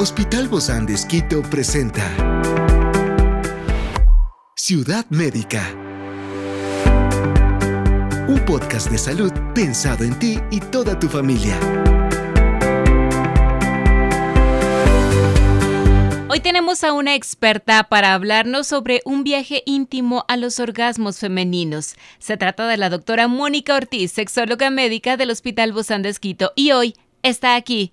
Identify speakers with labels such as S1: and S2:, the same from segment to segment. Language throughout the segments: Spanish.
S1: Hospital Bozán de Esquito presenta Ciudad Médica. Un podcast de salud pensado en ti y toda tu familia.
S2: Hoy tenemos a una experta para hablarnos sobre un viaje íntimo a los orgasmos femeninos. Se trata de la doctora Mónica Ortiz, sexóloga médica del Hospital Bozán de Esquito, y hoy está aquí,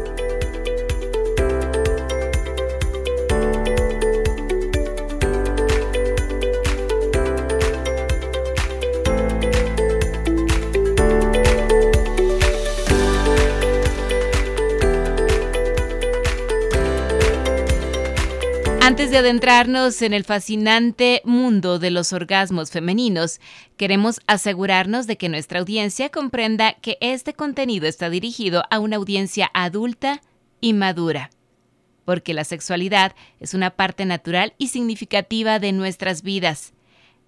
S2: Antes de adentrarnos en el fascinante mundo de los orgasmos femeninos, queremos asegurarnos de que nuestra audiencia comprenda que este contenido está dirigido a una audiencia adulta y madura, porque la sexualidad es una parte natural y significativa de nuestras vidas,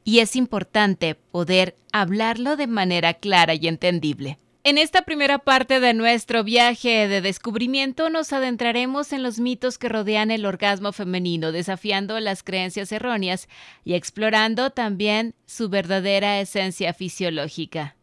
S2: y es importante poder hablarlo de manera clara y entendible. En esta primera parte de nuestro viaje de descubrimiento nos adentraremos en los mitos que rodean el orgasmo femenino, desafiando las creencias erróneas y explorando también su verdadera esencia fisiológica.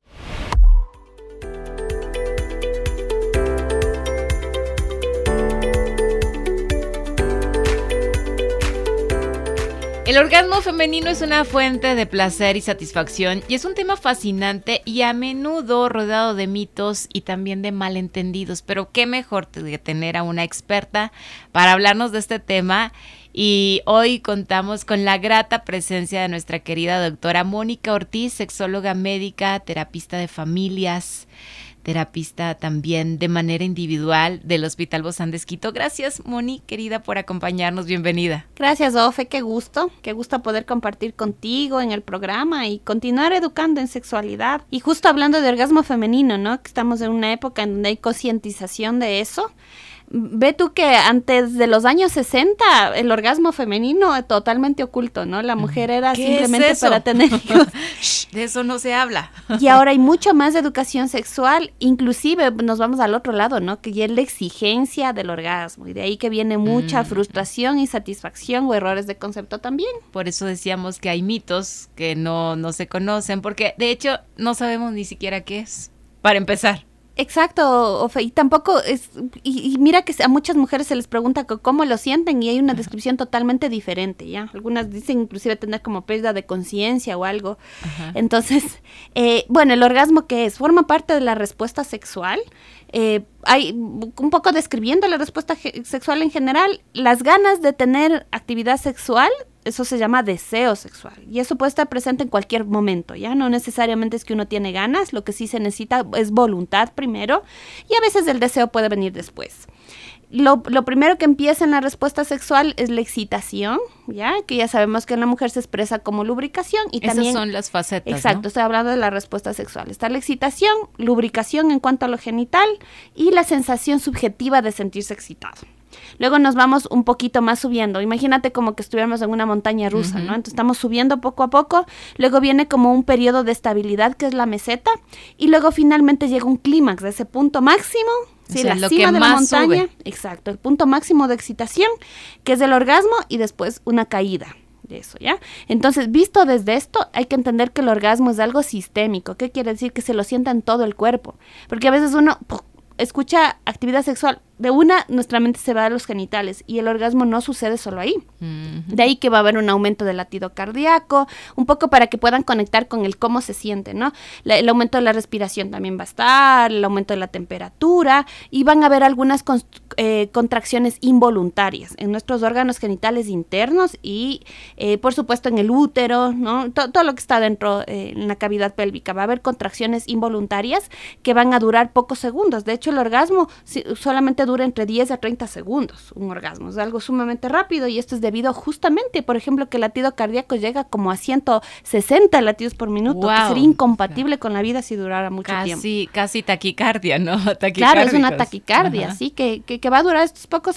S2: El orgasmo femenino es una fuente de placer y satisfacción y es un tema fascinante y a menudo rodeado de mitos y también de malentendidos, pero qué mejor que tener a una experta para hablarnos de este tema. Y hoy contamos con la grata presencia de nuestra querida doctora Mónica Ortiz, sexóloga médica, terapista de familias terapista también de manera individual del Hospital Bozán de. Gracias, Moni, querida, por acompañarnos. Bienvenida.
S3: Gracias, Ofe. Qué gusto. Qué gusto poder compartir contigo en el programa y continuar educando en sexualidad. Y justo hablando de orgasmo femenino, ¿no? Estamos en una época en donde hay concientización de eso ve tú que antes de los años 60 el orgasmo femenino totalmente oculto, ¿no? La mujer era simplemente para tener
S2: de eso no se habla.
S3: y ahora hay mucho más educación sexual, inclusive nos vamos al otro lado, ¿no? Que ya es la exigencia del orgasmo y de ahí que viene mucha mm. frustración, insatisfacción o errores de concepto también.
S2: Por eso decíamos que hay mitos que no, no se conocen, porque de hecho no sabemos ni siquiera qué es, para empezar.
S3: Exacto, Ofe, y tampoco es, y, mira que a muchas mujeres se les pregunta cómo lo sienten y hay una descripción totalmente diferente, ¿ya? Algunas dicen inclusive tener como pérdida de conciencia o algo. Entonces, eh, bueno, el orgasmo que es, forma parte de la respuesta sexual. Eh, hay un poco describiendo la respuesta sexual en general, las ganas de tener actividad sexual eso se llama deseo sexual y eso puede estar presente en cualquier momento, ¿ya? No necesariamente es que uno tiene ganas, lo que sí se necesita es voluntad primero y a veces el deseo puede venir después. Lo, primero que empieza en la respuesta sexual es la excitación, ¿ya? Que ya sabemos que en la mujer se expresa como lubricación y
S2: Esas
S3: también...
S2: son las facetas,
S3: Exacto, estoy hablando de la respuesta sexual. Está la excitación, lubricación en cuanto a lo genital y la sensación subjetiva de sentirse excitado. Luego nos vamos un poquito más subiendo. Imagínate como que estuviéramos en una montaña rusa, ¿no? Entonces estamos subiendo poco a poco. Luego viene como un periodo de estabilidad que es la meseta. Y luego finalmente llega un clímax de ese punto máximo. Sí, la cima de la montaña. Exacto, el punto máximo de excitación, que es el orgasmo, y después una caída de eso, ¿ya? Entonces, visto desde esto, hay que entender que el orgasmo es algo sistémico. ¿Qué quiere decir? Que se lo sienta en todo el cuerpo. Porque a veces uno escucha actividad sexual, de una nuestra mente se va a los genitales y el orgasmo no sucede solo ahí. De ahí que va a haber un aumento del latido cardíaco, un poco para que puedan conectar con el cómo se siente, ¿no? el aumento de la respiración también va a estar, el aumento de la temperatura y van a haber algunas eh, contracciones involuntarias en nuestros órganos genitales internos y eh, por supuesto en el útero, ¿no? todo lo que está dentro eh, en la cavidad pélvica. Va a haber contracciones involuntarias que van a durar pocos segundos. De hecho, el orgasmo solamente dura entre 10 a 30 segundos, un orgasmo. Es algo sumamente rápido y esto es debido justamente, por ejemplo, que el latido cardíaco llega como a 160 latidos por minuto, que sería incompatible con la vida si durara mucho tiempo.
S2: Casi taquicardia, ¿no?
S3: Claro, es una taquicardia, sí, que, que, va a durar estos pocos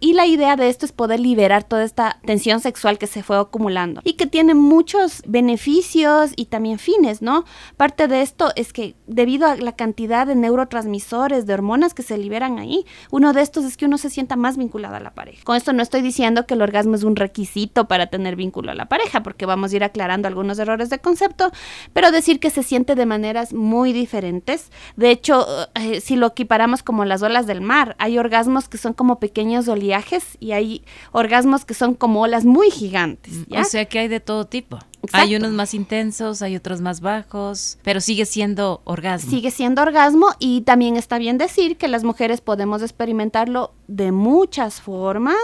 S3: Y la idea de esto es poder liberar toda esta tensión sexual que se fue acumulando y que tiene muchos beneficios y también fines, ¿no? Parte de esto es que debido a la cantidad de neurotransmisores, de hormonas que se liberan ahí, uno de estos es que uno se sienta más vinculado a la pareja. Con esto no estoy diciendo que el orgasmo es un requisito para tener vínculo a la pareja, porque vamos a ir aclarando algunos errores de concepto, pero decir que se siente de maneras muy diferentes. De hecho, eh, si lo equiparamos como las olas del mar, hay orgasmos que son como pequeños oleajes y hay orgasmos que son como olas muy gigantes.
S2: O sea que hay de todo tipo. Hay unos más intensos, hay otros más bajos, pero sigue siendo orgasmo.
S3: Sigue siendo orgasmo y también está bien decir que las mujeres podemos experimentarlo de muchas formas.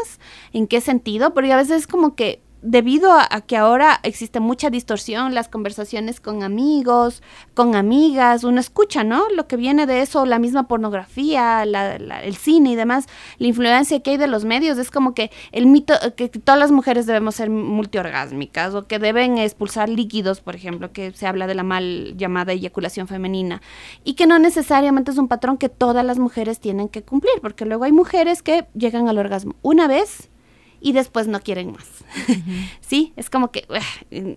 S3: ¿En qué sentido? Porque a veces es como que debido a, que ahora existe mucha distorsión, las conversaciones con amigos, con amigas, uno escucha, ¿no? Lo que viene de eso, la misma pornografía, el cine y demás, la influencia que hay de los medios, es como que el mito, que todas las mujeres debemos ser multiorgásmicas o que deben expulsar líquidos, por ejemplo, que se habla de la mal llamada eyaculación femenina, y que no necesariamente es un patrón que todas las mujeres tienen que cumplir, porque luego hay mujeres que llegan al orgasmo una vez y después no quieren más. sí, es como que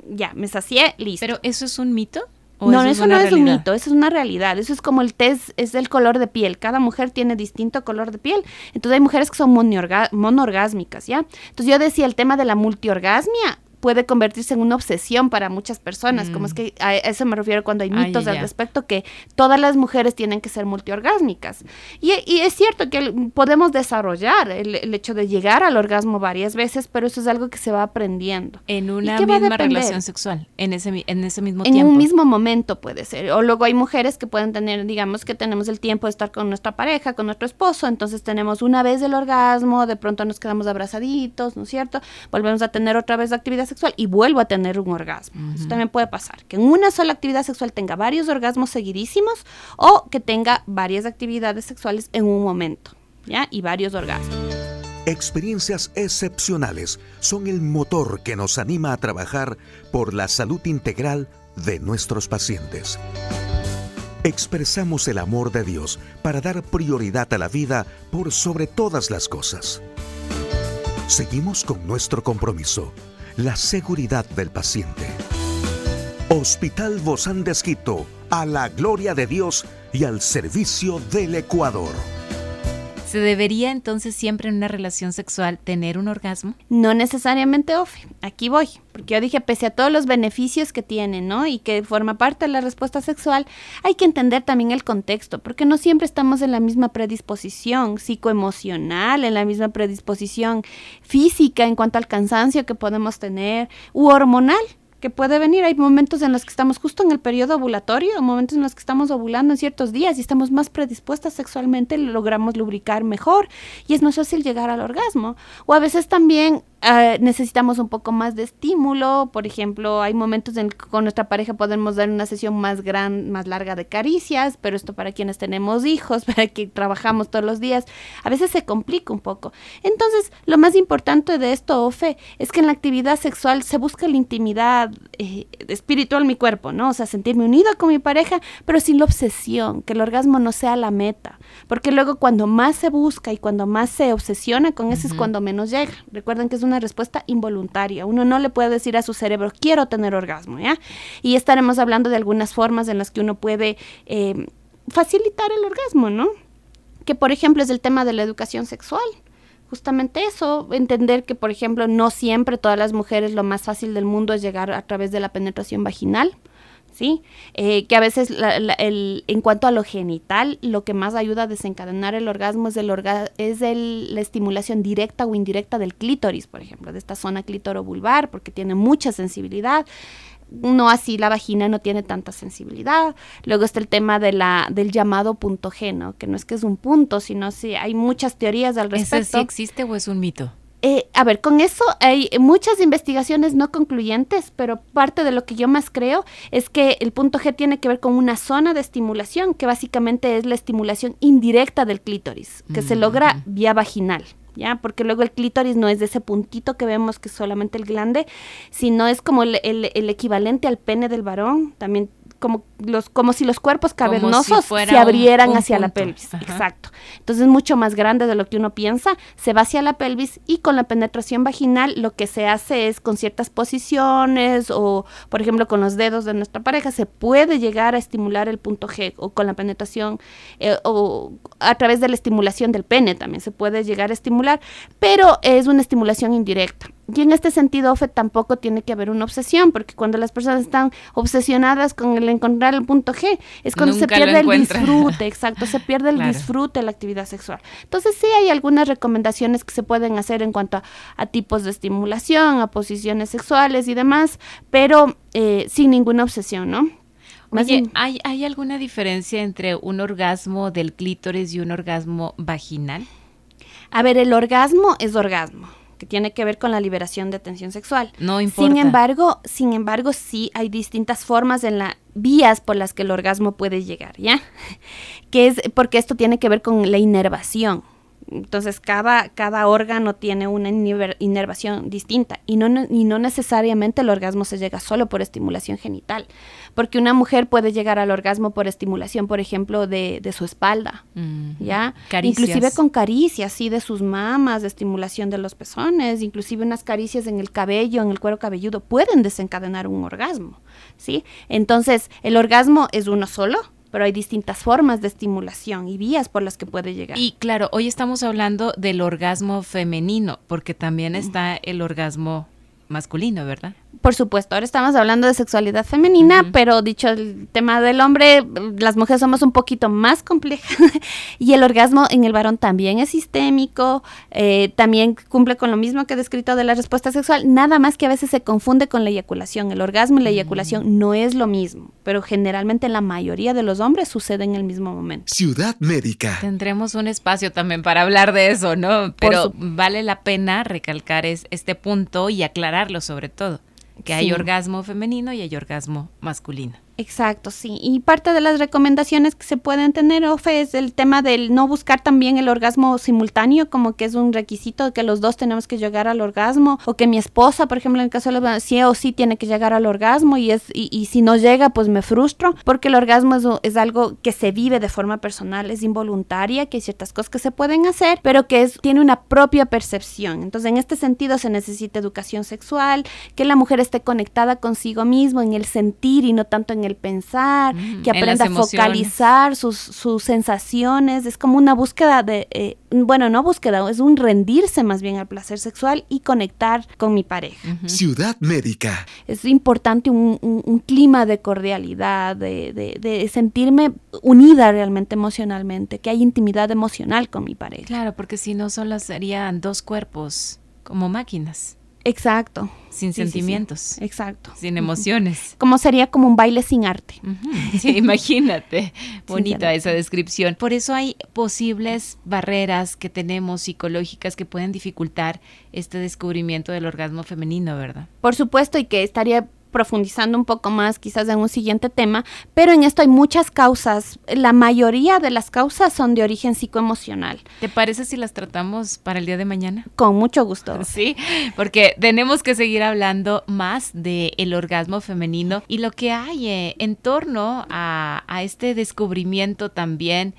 S3: ya, me sacié, listo.
S2: Pero eso es un mito?
S3: no, eso, no es un mito, eso es una realidad. Eso es como el test, es el color de piel. Cada mujer tiene distinto color de piel. Entonces hay mujeres que son monorgásmicas, ¿ya? Entonces yo decía el tema de la multiorgasmia puede convertirse en una obsesión para muchas personas, como es mm. que a eso me refiero cuando hay mitos al respecto, que todas las mujeres tienen que ser multiorgásmicas. Y, es cierto que podemos desarrollar el, hecho de llegar al orgasmo varias veces, pero eso es algo que se va aprendiendo.
S2: En una misma relación sexual, en ese, en ese mismo tiempo. En
S3: un mismo momento puede ser. O luego hay mujeres que pueden tener, digamos que tenemos el tiempo de estar con nuestra pareja, con nuestro esposo, entonces tenemos una vez el orgasmo, de pronto nos quedamos abrazaditos, ¿no es cierto? Volvemos a tener otra vez actividad sexual y vuelvo a tener un orgasmo. Eso también puede pasar, que en una sola actividad sexual tenga varios orgasmos seguidísimos o que tenga varias actividades sexuales en un momento, ¿ya? Y varios orgasmos.
S1: Experiencias excepcionales son el motor que nos anima a trabajar por la salud integral de nuestros pacientes. Expresamos el amor de Dios para dar prioridad a la vida por sobre todas las cosas. Seguimos con nuestro compromiso la seguridad del paciente. Hospital Bozán de Esquito, a la gloria de Dios y al servicio del Ecuador.
S2: ¿Se debería entonces siempre en una relación sexual tener un orgasmo?
S3: No necesariamente, Ofe. Aquí voy. Porque yo dije, pese a todos los beneficios que tiene, ¿no? Y que forma parte de la respuesta sexual, hay que entender también el contexto. Porque no siempre estamos en la misma predisposición psicoemocional, en la misma predisposición física en cuanto al cansancio que podemos tener, u hormonal que puede venir. Hay momentos en los que estamos justo en el periodo ovulatorio, momentos en los que estamos ovulando en ciertos días y estamos más predispuestas sexualmente, logramos lubricar mejor y es más fácil llegar al orgasmo. O a veces también Ah, necesitamos un poco más de estímulo. Por ejemplo, hay momentos en que con nuestra pareja podemos dar una sesión más gran, más larga de caricias, pero esto para quienes tenemos hijos, para que trabajamos todos los días, a veces se complica un poco. Entonces, lo más importante de esto, Ofe, es que en la actividad sexual se busca la intimidad eh, espiritual mi cuerpo, ¿no? O sea, sentirme unida con mi pareja, pero sin la obsesión, que el orgasmo no sea la meta, porque luego cuando más se busca y cuando más se obsesiona con eso es cuando menos llega. Recuerden que es una respuesta involuntaria. Uno no le puede decir a su cerebro, quiero tener orgasmo, ¿ya? Y estaremos hablando de algunas formas en las que uno puede eh, facilitar el orgasmo, ¿no? Que por ejemplo es el tema de la educación sexual justamente eso, entender que, por ejemplo, no siempre todas las mujeres lo más fácil del mundo es llegar a través de la penetración vaginal. ¿Sí? Eh, que a veces el, en cuanto a lo genital, lo que más ayuda a desencadenar el orgasmo es, el es el, la estimulación directa o indirecta del clítoris, por ejemplo, de esta zona clítorobulbar, porque tiene mucha sensibilidad. No así la vagina no tiene tanta sensibilidad. Luego está el tema de la, del llamado punto G, Que no es que es un punto, sino si hay muchas teorías al respecto.
S2: ¿Ese sí existe o es un mito?
S3: Eh, a ver, con eso hay muchas investigaciones no concluyentes, pero parte de lo que yo más creo es que el punto G tiene que ver con una zona de estimulación, que básicamente es la estimulación indirecta del clítoris, que se logra vía vaginal. ¿Ya? Porque luego el clítoris no es de ese puntito que vemos que es solamente el glande, sino es como el, el equivalente al pene del varón, también como, los, como si los cuerpos cavernosos se abrieran hacia la pelvis. Exacto. Entonces es mucho más grande de lo que uno piensa, se va hacia la pelvis y con la penetración vaginal lo que se hace es con ciertas posiciones o, por ejemplo, con los dedos de nuestra pareja, se puede llegar a estimular el punto G o con la penetración eh, o a través de la estimulación del pene también se puede llegar a estimular, pero es una estimulación indirecta. Y en este sentido, Ofe, tampoco tiene que haber una obsesión, porque cuando las personas están obsesionadas con el encontrar el punto G, es cuando se pierde el disfrute, exacto, se pierde el disfrute de la actividad sexual. Entonces sí hay algunas recomendaciones que se pueden hacer en cuanto a, tipos de estimulación, a posiciones sexuales y demás, pero eh, sin ninguna obsesión, ¿no?
S2: Oye, ¿hay, ¿hay alguna diferencia entre un orgasmo del clítoris y un orgasmo vaginal?
S3: A ver, el orgasmo es orgasmo que tiene que ver con la liberación de tensión sexual.
S2: No importa.
S3: Sin embargo, sin embargo, sí hay distintas formas en las vías por las que el orgasmo puede llegar, ¿ya? Que es porque esto tiene que ver con la inervación. Entonces, cada, cada órgano tiene una inervación distinta y no, y no necesariamente el orgasmo se llega solo por estimulación genital, porque una mujer puede llegar al orgasmo por estimulación, por ejemplo, de, de su espalda, ¿ya? Inclusive con caricias, sí, de sus mamas, de estimulación de los pezones, inclusive unas caricias en el cabello, en el cuero cabelludo, pueden desencadenar un orgasmo, ¿sí? Entonces, el orgasmo es uno solo, pero hay distintas formas de estimulación y vías por las que puede llegar.
S2: Y claro, hoy estamos hablando del orgasmo femenino, porque también está el orgasmo masculino, ¿verdad?
S3: Por supuesto, ahora estamos hablando de sexualidad femenina, pero dicho el tema del hombre, las mujeres somos un poquito más complejas y el orgasmo en el varón también es sistémico, eh, también cumple con lo mismo que he descrito de la respuesta sexual, nada más que a veces se confunde con la eyaculación. El orgasmo y la eyaculación no es lo mismo, pero generalmente en la mayoría de los hombres sucede en el mismo momento.
S1: Ciudad Médica.
S2: Tendremos un espacio también para hablar de eso, ¿no? Pero vale la pena recalcar este punto y aclararlo sobre todo que hay orgasmo femenino y hay orgasmo masculino.
S3: Exacto, sí. Y parte de las recomendaciones que se pueden tener, Ofe, es el tema del no buscar también el orgasmo simultáneo, como que es un requisito que los dos tenemos que llegar al orgasmo, o que mi esposa, por ejemplo, en el caso de la sí o sí tiene que llegar al orgasmo y, es, y, si no llega, pues me frustro, porque el orgasmo es, algo que se vive de forma personal, es involuntaria, que hay ciertas cosas que se pueden hacer, pero que es, tiene una propia percepción. Entonces, en este sentido se necesita educación sexual, que la mujer esté conectada consigo mismo en el sentir y no tanto en el pensar, que aprenda a focalizar sus, sus, sensaciones. Es como una búsqueda de, eh, bueno, no búsqueda, es un rendirse más bien al placer sexual y conectar con mi pareja.
S1: Ciudad médica.
S3: Es importante un, un, clima de cordialidad, de, de, de, sentirme unida realmente emocionalmente, que hay intimidad emocional con mi pareja.
S2: Claro, porque si no solo serían dos cuerpos como máquinas.
S3: Exacto.
S2: Sin sentimientos.
S3: Exacto.
S2: Sin emociones.
S3: Como sería como un baile sin arte.
S2: Sí, imagínate. Bonita esa descripción. Por eso hay posibles barreras que tenemos psicológicas que pueden dificultar este descubrimiento del orgasmo femenino, ¿verdad?
S3: Por supuesto, y que estaría profundizando un poco más quizás en un siguiente tema, pero en esto hay muchas causas. La mayoría de las causas son de origen psicoemocional.
S2: ¿Te parece si las tratamos para el día de mañana?
S3: Con mucho gusto.
S2: Sí, porque tenemos que seguir hablando más del el orgasmo femenino y lo que hay eh, en torno a, a este descubrimiento también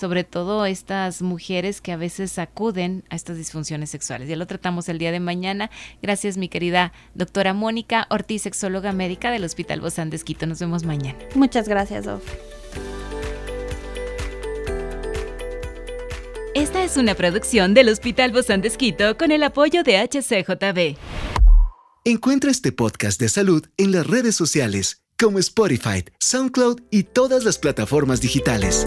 S2: sobre todo estas mujeres que a veces acuden a estas disfunciones sexuales. Ya lo tratamos el día de mañana. Gracias, mi querida doctora Mónica Ortiz, sexóloga médica del Hospital Bozán de Esquito. Nos vemos mañana.
S3: Muchas gracias, Of.
S2: Esta es una producción del Hospital Bozán de Esquito con el apoyo de HCJB.
S1: Encuentra este podcast de salud en las redes sociales como Spotify, SoundCloud y todas las plataformas digitales.